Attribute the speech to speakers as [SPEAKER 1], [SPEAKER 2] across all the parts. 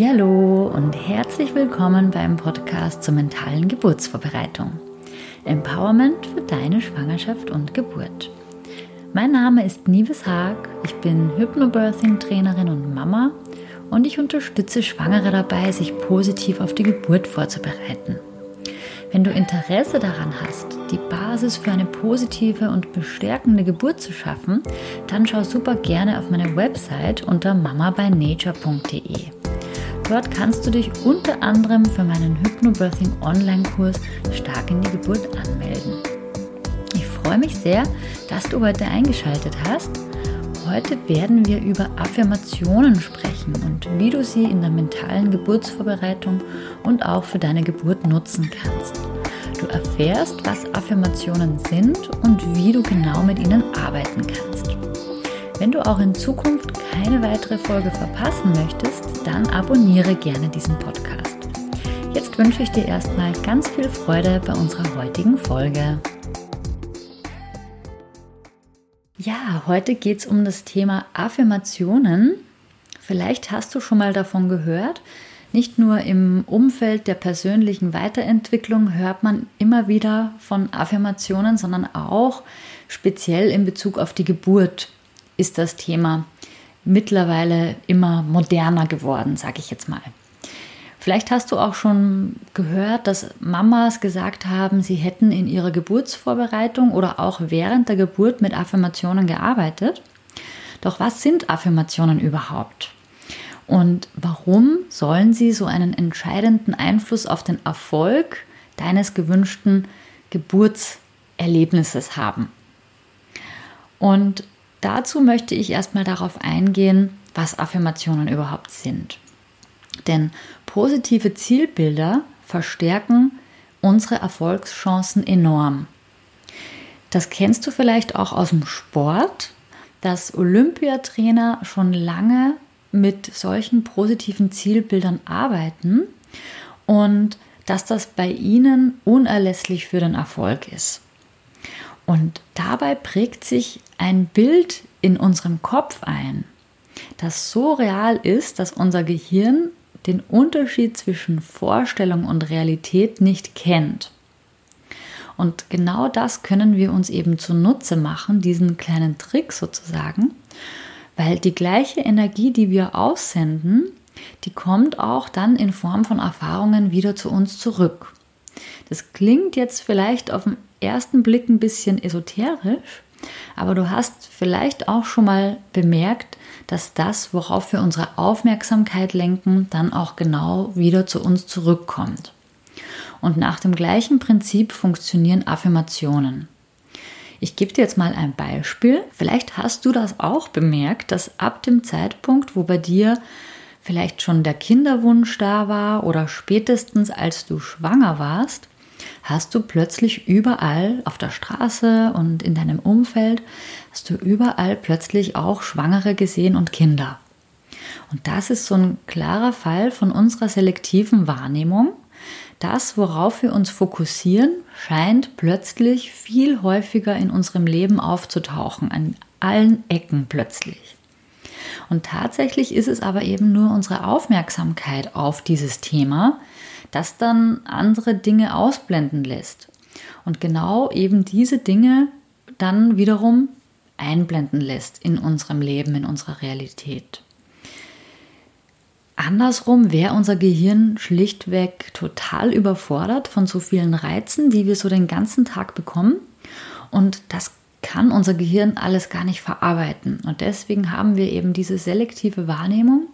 [SPEAKER 1] Hallo und herzlich willkommen beim Podcast zur mentalen Geburtsvorbereitung. Empowerment für deine Schwangerschaft und Geburt. Mein Name ist Nives Haag, ich bin Hypnobirthing Trainerin und Mama und ich unterstütze Schwangere dabei, sich positiv auf die Geburt vorzubereiten. Wenn du Interesse daran hast, die Basis für eine positive und bestärkende Geburt zu schaffen, dann schau super gerne auf meine Website unter mamabynature.de. Dort kannst du dich unter anderem für meinen Hypnobirthing Online-Kurs Stark in die Geburt anmelden. Ich freue mich sehr, dass du heute eingeschaltet hast. Heute werden wir über Affirmationen sprechen und wie du sie in der mentalen Geburtsvorbereitung und auch für deine Geburt nutzen kannst. Du erfährst, was Affirmationen sind und wie du genau mit ihnen arbeiten kannst. Wenn du auch in Zukunft keine weitere Folge verpassen möchtest, dann abonniere gerne diesen Podcast. Jetzt wünsche ich dir erstmal ganz viel Freude bei unserer heutigen Folge. Ja, heute geht es um das Thema Affirmationen. Vielleicht hast du schon mal davon gehört. Nicht nur im Umfeld der persönlichen Weiterentwicklung hört man immer wieder von Affirmationen, sondern auch speziell in Bezug auf die Geburt ist das Thema mittlerweile immer moderner geworden, sage ich jetzt mal. Vielleicht hast du auch schon gehört, dass Mamas gesagt haben, sie hätten in ihrer Geburtsvorbereitung oder auch während der Geburt mit Affirmationen gearbeitet. Doch was sind Affirmationen überhaupt? Und warum sollen sie so einen entscheidenden Einfluss auf den Erfolg deines gewünschten Geburtserlebnisses haben? Und Dazu möchte ich erstmal darauf eingehen, was Affirmationen überhaupt sind. Denn positive Zielbilder verstärken unsere Erfolgschancen enorm. Das kennst du vielleicht auch aus dem Sport, dass Olympiatrainer schon lange mit solchen positiven Zielbildern arbeiten und dass das bei ihnen unerlässlich für den Erfolg ist. Und dabei prägt sich ein Bild in unserem Kopf ein, das so real ist, dass unser Gehirn den Unterschied zwischen Vorstellung und Realität nicht kennt. Und genau das können wir uns eben zunutze machen, diesen kleinen Trick sozusagen, weil die gleiche Energie, die wir aussenden, die kommt auch dann in Form von Erfahrungen wieder zu uns zurück. Das klingt jetzt vielleicht auf den ersten Blick ein bisschen esoterisch, aber du hast vielleicht auch schon mal bemerkt, dass das, worauf wir unsere Aufmerksamkeit lenken, dann auch genau wieder zu uns zurückkommt. Und nach dem gleichen Prinzip funktionieren Affirmationen. Ich gebe dir jetzt mal ein Beispiel. Vielleicht hast du das auch bemerkt, dass ab dem Zeitpunkt, wo bei dir vielleicht schon der Kinderwunsch da war oder spätestens als du schwanger warst, hast du plötzlich überall auf der Straße und in deinem Umfeld, hast du überall plötzlich auch Schwangere gesehen und Kinder. Und das ist so ein klarer Fall von unserer selektiven Wahrnehmung. Das, worauf wir uns fokussieren, scheint plötzlich viel häufiger in unserem Leben aufzutauchen, an allen Ecken plötzlich. Und tatsächlich ist es aber eben nur unsere Aufmerksamkeit auf dieses Thema, das dann andere Dinge ausblenden lässt. Und genau eben diese Dinge dann wiederum einblenden lässt in unserem Leben, in unserer Realität. Andersrum wäre unser Gehirn schlichtweg total überfordert von so vielen Reizen, die wir so den ganzen Tag bekommen. Und das kann unser Gehirn alles gar nicht verarbeiten. Und deswegen haben wir eben diese selektive Wahrnehmung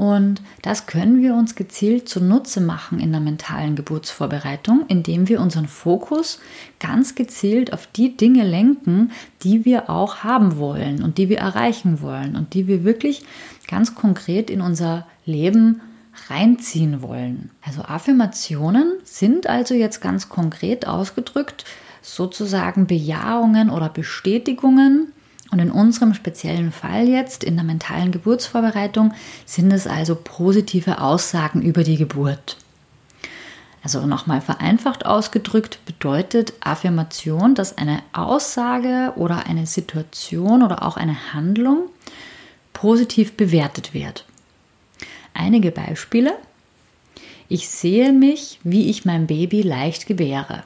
[SPEAKER 1] und das können wir uns gezielt zunutze machen in der mentalen Geburtsvorbereitung, indem wir unseren Fokus ganz gezielt auf die Dinge lenken, die wir auch haben wollen und die wir erreichen wollen und die wir wirklich ganz konkret in unser Leben reinziehen wollen. Also Affirmationen sind also jetzt ganz konkret ausgedrückt sozusagen Bejahungen oder Bestätigungen und in unserem speziellen Fall jetzt, in der mentalen Geburtsvorbereitung, sind es also positive Aussagen über die Geburt. Also nochmal vereinfacht ausgedrückt bedeutet Affirmation, dass eine Aussage oder eine Situation oder auch eine Handlung positiv bewertet wird. einige Beispiele. Ich sehe mich, wie ich mein Baby leicht gebäre.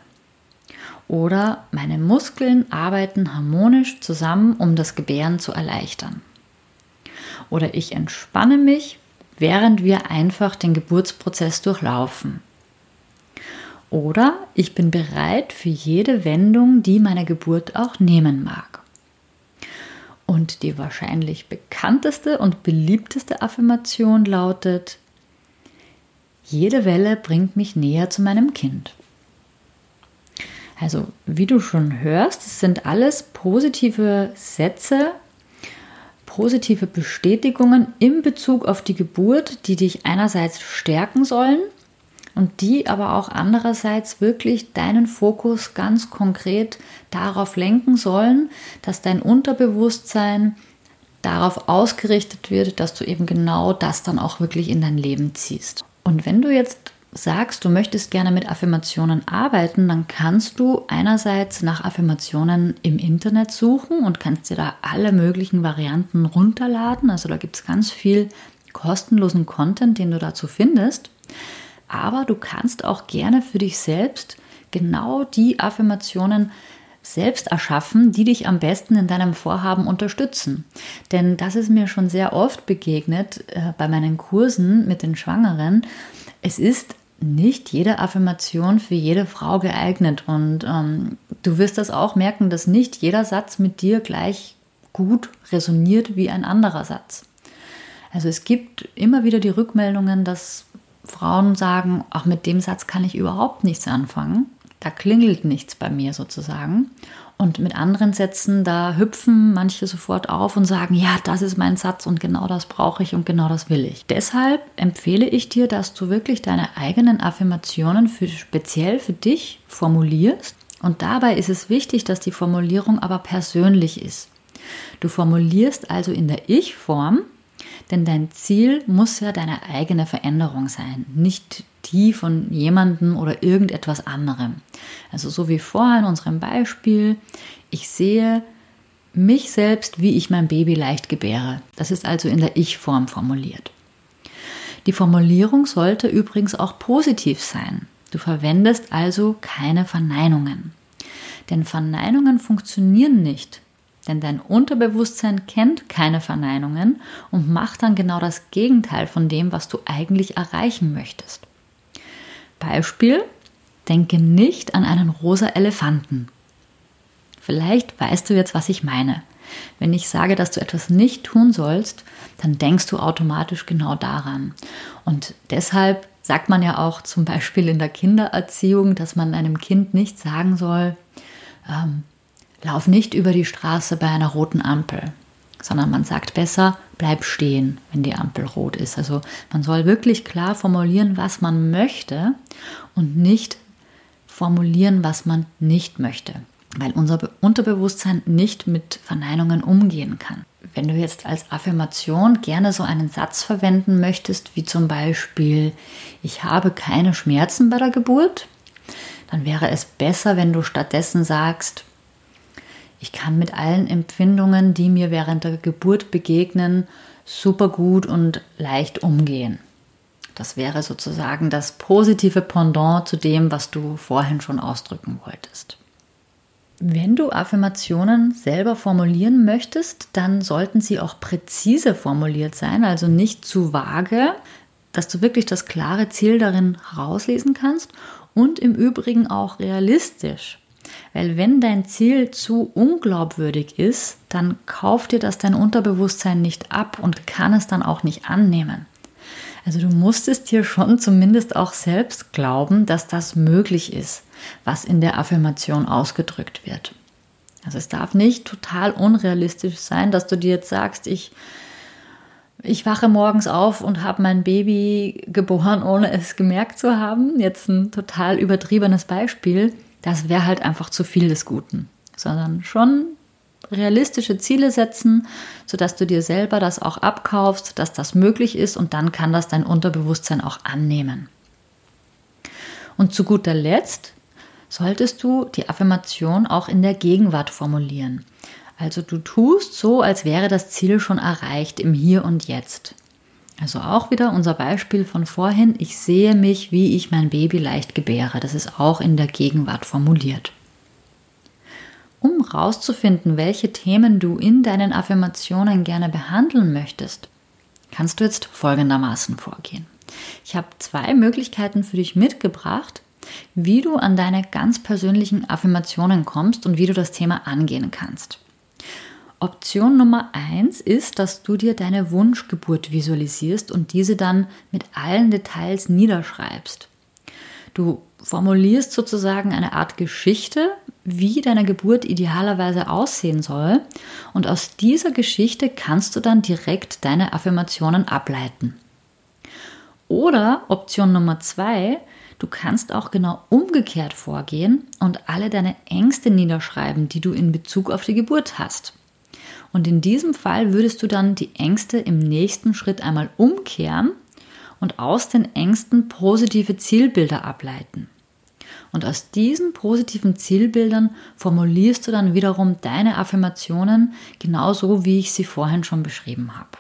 [SPEAKER 1] Oder meine Muskeln arbeiten harmonisch zusammen, um das Gebären zu erleichtern. Oder ich entspanne mich, während wir einfach den Geburtsprozess durchlaufen. Oder ich bin bereit für jede Wendung, die meine Geburt auch nehmen mag. Und die wahrscheinlich bekannteste und beliebteste Affirmation lautet, jede Welle bringt mich näher zu meinem Kind. Also, wie du schon hörst, es sind alles positive Sätze, positive Bestätigungen in Bezug auf die Geburt, die dich einerseits stärken sollen und die aber auch andererseits wirklich deinen Fokus ganz konkret darauf lenken sollen, dass dein Unterbewusstsein darauf ausgerichtet wird, dass du eben genau das dann auch wirklich in dein Leben ziehst. Und wenn du jetzt sagst, du möchtest gerne mit Affirmationen arbeiten, dann kannst du einerseits nach Affirmationen im Internet suchen und kannst dir da alle möglichen Varianten runterladen. Also da gibt es ganz viel kostenlosen Content, den du dazu findest. Aber du kannst auch gerne für dich selbst genau die Affirmationen selbst erschaffen, die dich am besten in deinem Vorhaben unterstützen. Denn das ist mir schon sehr oft begegnet äh, bei meinen Kursen mit den Schwangeren. Es ist nicht jede Affirmation für jede Frau geeignet. Und ähm, du wirst das auch merken, dass nicht jeder Satz mit dir gleich gut resoniert wie ein anderer Satz. Also es gibt immer wieder die Rückmeldungen, dass Frauen sagen, ach, mit dem Satz kann ich überhaupt nichts anfangen. Da klingelt nichts bei mir sozusagen. Und mit anderen Sätzen, da hüpfen manche sofort auf und sagen, ja, das ist mein Satz und genau das brauche ich und genau das will ich. Deshalb empfehle ich dir, dass du wirklich deine eigenen Affirmationen für, speziell für dich formulierst. Und dabei ist es wichtig, dass die Formulierung aber persönlich ist. Du formulierst also in der Ich-Form, denn dein Ziel muss ja deine eigene Veränderung sein, nicht die von jemandem oder irgendetwas anderem. Also so wie vorher in unserem Beispiel, ich sehe mich selbst, wie ich mein Baby leicht gebäre. Das ist also in der Ich-Form formuliert. Die Formulierung sollte übrigens auch positiv sein. Du verwendest also keine Verneinungen. Denn Verneinungen funktionieren nicht, denn dein Unterbewusstsein kennt keine Verneinungen und macht dann genau das Gegenteil von dem, was du eigentlich erreichen möchtest. Beispiel, denke nicht an einen rosa Elefanten. Vielleicht weißt du jetzt, was ich meine. Wenn ich sage, dass du etwas nicht tun sollst, dann denkst du automatisch genau daran. Und deshalb sagt man ja auch zum Beispiel in der Kindererziehung, dass man einem Kind nicht sagen soll, ähm, lauf nicht über die Straße bei einer roten Ampel sondern man sagt besser, bleib stehen, wenn die Ampel rot ist. Also man soll wirklich klar formulieren, was man möchte und nicht formulieren, was man nicht möchte, weil unser Unterbewusstsein nicht mit Verneinungen umgehen kann. Wenn du jetzt als Affirmation gerne so einen Satz verwenden möchtest, wie zum Beispiel, ich habe keine Schmerzen bei der Geburt, dann wäre es besser, wenn du stattdessen sagst, ich kann mit allen Empfindungen, die mir während der Geburt begegnen, super gut und leicht umgehen. Das wäre sozusagen das positive Pendant zu dem, was du vorhin schon ausdrücken wolltest. Wenn du Affirmationen selber formulieren möchtest, dann sollten sie auch präzise formuliert sein, also nicht zu vage, dass du wirklich das klare Ziel darin rauslesen kannst und im Übrigen auch realistisch. Weil wenn dein Ziel zu unglaubwürdig ist, dann kauft dir das dein Unterbewusstsein nicht ab und kann es dann auch nicht annehmen. Also du musst es dir schon zumindest auch selbst glauben, dass das möglich ist, was in der Affirmation ausgedrückt wird. Also es darf nicht total unrealistisch sein, dass du dir jetzt sagst, ich ich wache morgens auf und habe mein Baby geboren, ohne es gemerkt zu haben. Jetzt ein total übertriebenes Beispiel das wäre halt einfach zu viel des Guten, sondern schon realistische Ziele setzen, sodass du dir selber das auch abkaufst, dass das möglich ist und dann kann das dein Unterbewusstsein auch annehmen. Und zu guter Letzt solltest du die Affirmation auch in der Gegenwart formulieren. Also du tust so, als wäre das Ziel schon erreicht im Hier und Jetzt. Also auch wieder unser Beispiel von vorhin, ich sehe mich, wie ich mein Baby leicht gebäre. Das ist auch in der Gegenwart formuliert. Um herauszufinden, welche Themen du in deinen Affirmationen gerne behandeln möchtest, kannst du jetzt folgendermaßen vorgehen. Ich habe zwei Möglichkeiten für dich mitgebracht, wie du an deine ganz persönlichen Affirmationen kommst und wie du das Thema angehen kannst. Option Nummer eins ist, dass du dir deine Wunschgeburt visualisierst und diese dann mit allen Details niederschreibst. Du formulierst sozusagen eine Art Geschichte, wie deine Geburt idealerweise aussehen soll und aus dieser Geschichte kannst du dann direkt deine Affirmationen ableiten. Oder Option Nummer zwei, du kannst auch genau umgekehrt vorgehen und alle deine Ängste niederschreiben, die du in Bezug auf die Geburt hast. Und in diesem Fall würdest du dann die Ängste im nächsten Schritt einmal umkehren und aus den Ängsten positive Zielbilder ableiten. Und aus diesen positiven Zielbildern formulierst du dann wiederum deine Affirmationen genauso, wie ich sie vorhin schon beschrieben habe.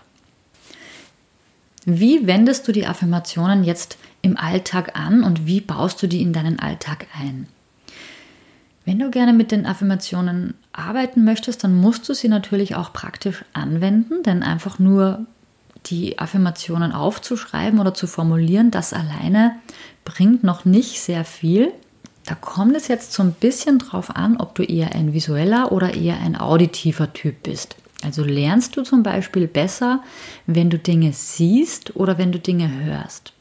[SPEAKER 1] Wie wendest du die Affirmationen jetzt im Alltag an und wie baust du die in deinen Alltag ein? Wenn du gerne mit den Affirmationen arbeiten möchtest, dann musst du sie natürlich auch praktisch anwenden, denn einfach nur die Affirmationen aufzuschreiben oder zu formulieren, das alleine bringt noch nicht sehr viel. Da kommt es jetzt so ein bisschen drauf an, ob du eher ein visueller oder eher ein auditiver Typ bist. Also lernst du zum Beispiel besser, wenn du Dinge siehst oder wenn du Dinge hörst.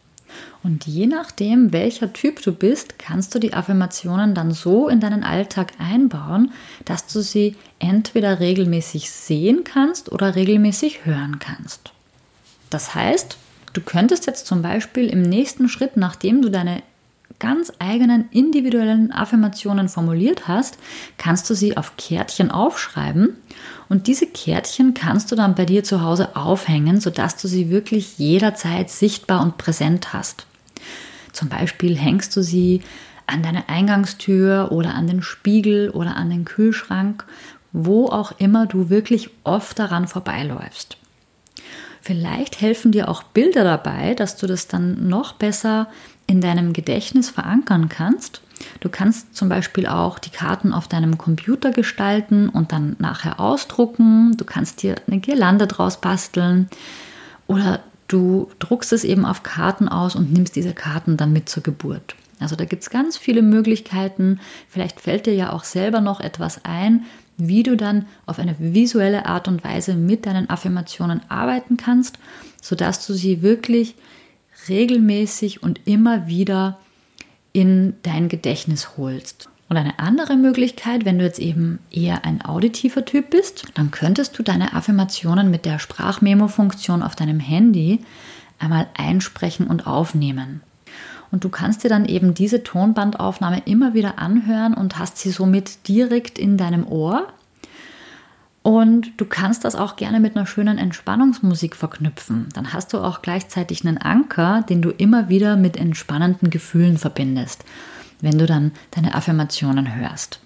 [SPEAKER 1] Und je nachdem, welcher Typ du bist, kannst du die Affirmationen dann so in deinen Alltag einbauen, dass du sie entweder regelmäßig sehen kannst oder regelmäßig hören kannst. Das heißt, du könntest jetzt zum Beispiel im nächsten Schritt, nachdem du deine ganz eigenen individuellen Affirmationen formuliert hast, kannst du sie auf Kärtchen aufschreiben und diese Kärtchen kannst du dann bei dir zu Hause aufhängen, sodass du sie wirklich jederzeit sichtbar und präsent hast. Zum Beispiel hängst du sie an deine Eingangstür oder an den Spiegel oder an den Kühlschrank, wo auch immer du wirklich oft daran vorbeiläufst. Vielleicht helfen dir auch Bilder dabei, dass du das dann noch besser in deinem Gedächtnis verankern kannst. Du kannst zum Beispiel auch die Karten auf deinem Computer gestalten und dann nachher ausdrucken. Du kannst dir eine Girlande draus basteln oder du druckst es eben auf Karten aus und nimmst diese Karten dann mit zur Geburt. Also da gibt es ganz viele Möglichkeiten. Vielleicht fällt dir ja auch selber noch etwas ein, wie du dann auf eine visuelle Art und Weise mit deinen Affirmationen arbeiten kannst, sodass du sie wirklich regelmäßig und immer wieder in dein Gedächtnis holst. Und eine andere Möglichkeit, wenn du jetzt eben eher ein auditiver Typ bist, dann könntest du deine Affirmationen mit der Sprachmemo-Funktion auf deinem Handy einmal einsprechen und aufnehmen. Und du kannst dir dann eben diese Tonbandaufnahme immer wieder anhören und hast sie somit direkt in deinem Ohr und du kannst das auch gerne mit einer schönen Entspannungsmusik verknüpfen. Dann hast du auch gleichzeitig einen Anker, den du immer wieder mit entspannenden Gefühlen verbindest, wenn du dann deine Affirmationen hörst.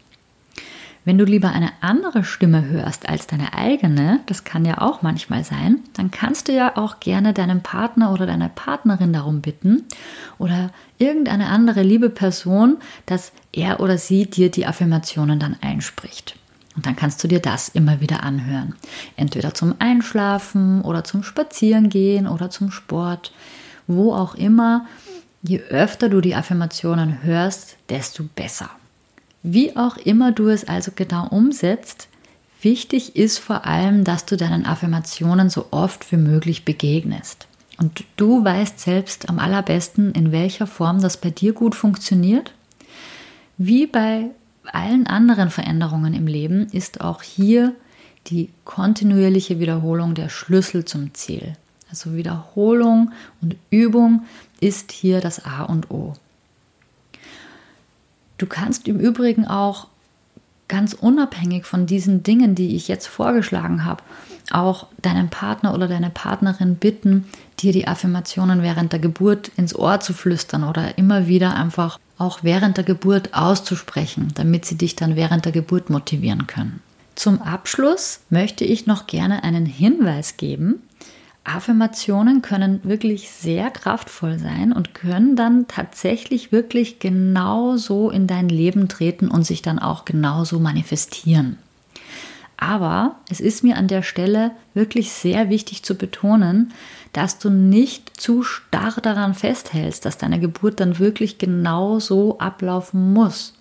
[SPEAKER 1] Wenn du lieber eine andere Stimme hörst als deine eigene, das kann ja auch manchmal sein, dann kannst du ja auch gerne deinen Partner oder deine Partnerin darum bitten oder irgendeine andere liebe Person, dass er oder sie dir die Affirmationen dann einspricht. Und dann kannst du dir das immer wieder anhören. Entweder zum Einschlafen oder zum Spazierengehen oder zum Sport, wo auch immer. Je öfter du die Affirmationen hörst, desto besser. Wie auch immer du es also genau umsetzt, wichtig ist vor allem, dass du deinen Affirmationen so oft wie möglich begegnest. Und du weißt selbst am allerbesten, in welcher Form das bei dir gut funktioniert. Wie bei allen anderen Veränderungen im Leben ist auch hier die kontinuierliche Wiederholung der Schlüssel zum Ziel. Also Wiederholung und Übung ist hier das A und O. Du kannst im Übrigen auch ganz unabhängig von diesen Dingen, die ich jetzt vorgeschlagen habe, auch deinen Partner oder deine Partnerin bitten, dir die Affirmationen während der Geburt ins Ohr zu flüstern oder immer wieder einfach auch während der Geburt auszusprechen, damit sie dich dann während der Geburt motivieren können. Zum Abschluss möchte ich noch gerne einen Hinweis geben. Affirmationen können wirklich sehr kraftvoll sein und können dann tatsächlich wirklich genauso in dein Leben treten und sich dann auch genauso manifestieren. Aber es ist mir an der Stelle wirklich sehr wichtig zu betonen, dass du nicht zu starr daran festhältst, dass deine Geburt dann wirklich genau so ablaufen muss.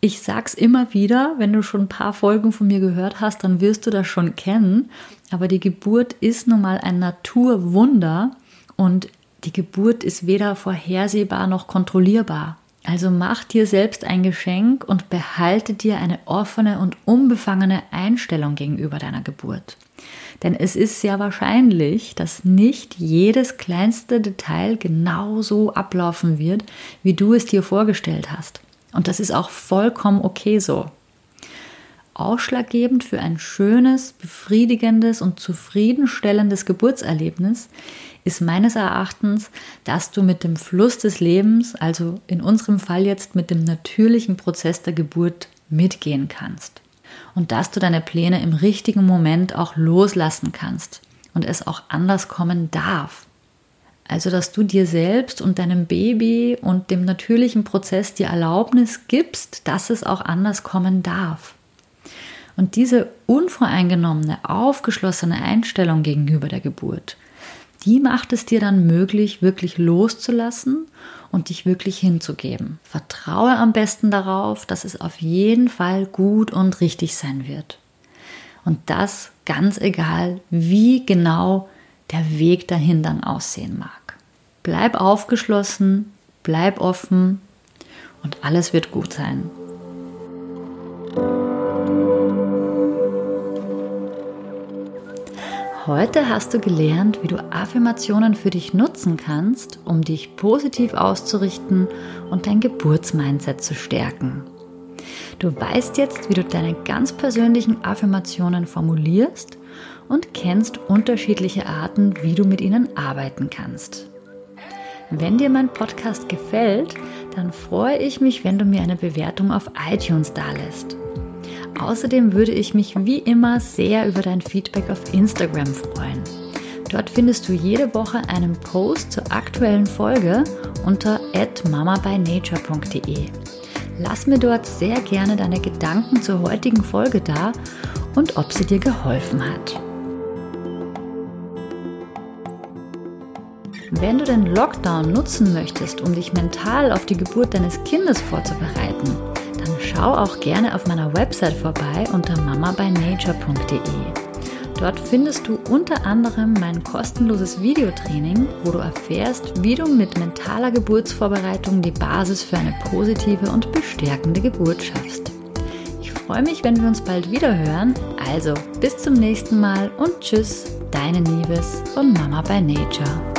[SPEAKER 1] Ich sag's immer wieder, wenn du schon ein paar Folgen von mir gehört hast, dann wirst du das schon kennen. Aber die Geburt ist nun mal ein Naturwunder und die Geburt ist weder vorhersehbar noch kontrollierbar. Also mach dir selbst ein Geschenk und behalte dir eine offene und unbefangene Einstellung gegenüber deiner Geburt. Denn es ist sehr wahrscheinlich, dass nicht jedes kleinste Detail genau so ablaufen wird, wie du es dir vorgestellt hast. Und das ist auch vollkommen okay so. Ausschlaggebend für ein schönes, befriedigendes und zufriedenstellendes Geburtserlebnis ist meines Erachtens, dass du mit dem Fluss des Lebens, also in unserem Fall jetzt mit dem natürlichen Prozess der Geburt, mitgehen kannst. Und dass du deine Pläne im richtigen Moment auch loslassen kannst und es auch anders kommen darf. Also, dass du dir selbst und deinem Baby und dem natürlichen Prozess die Erlaubnis gibst, dass es auch anders kommen darf. Und diese unvoreingenommene, aufgeschlossene Einstellung gegenüber der Geburt, die macht es dir dann möglich, wirklich loszulassen und dich wirklich hinzugeben. Vertraue am besten darauf, dass es auf jeden Fall gut und richtig sein wird. Und das ganz egal, wie genau der Weg dahin dann aussehen mag. Bleib aufgeschlossen, bleib offen und alles wird gut sein. Heute hast du gelernt, wie du Affirmationen für dich nutzen kannst, um dich positiv auszurichten und dein Geburtsmindset zu stärken. Du weißt jetzt, wie du deine ganz persönlichen Affirmationen formulierst und kennst unterschiedliche Arten, wie du mit ihnen arbeiten kannst. Wenn dir mein Podcast gefällt, dann freue ich mich, wenn du mir eine Bewertung auf iTunes dalässt. Außerdem würde ich mich wie immer sehr über dein Feedback auf Instagram freuen. Dort findest du jede Woche einen Post zur aktuellen Folge unter mamabynature.de. Lass mir dort sehr gerne deine Gedanken zur heutigen Folge da und ob sie dir geholfen hat. Wenn du den Lockdown nutzen möchtest, um dich mental auf die Geburt deines Kindes vorzubereiten, dann schau auch gerne auf meiner Website vorbei unter mamabynature.de. Dort findest du unter anderem mein kostenloses Videotraining, wo du erfährst, wie du mit mentaler Geburtsvorbereitung die Basis für eine positive und bestärkende Geburt schaffst. Ich freue mich, wenn wir uns bald wieder hören. Also bis zum nächsten Mal und tschüss, deine Liebes von Mama by Nature.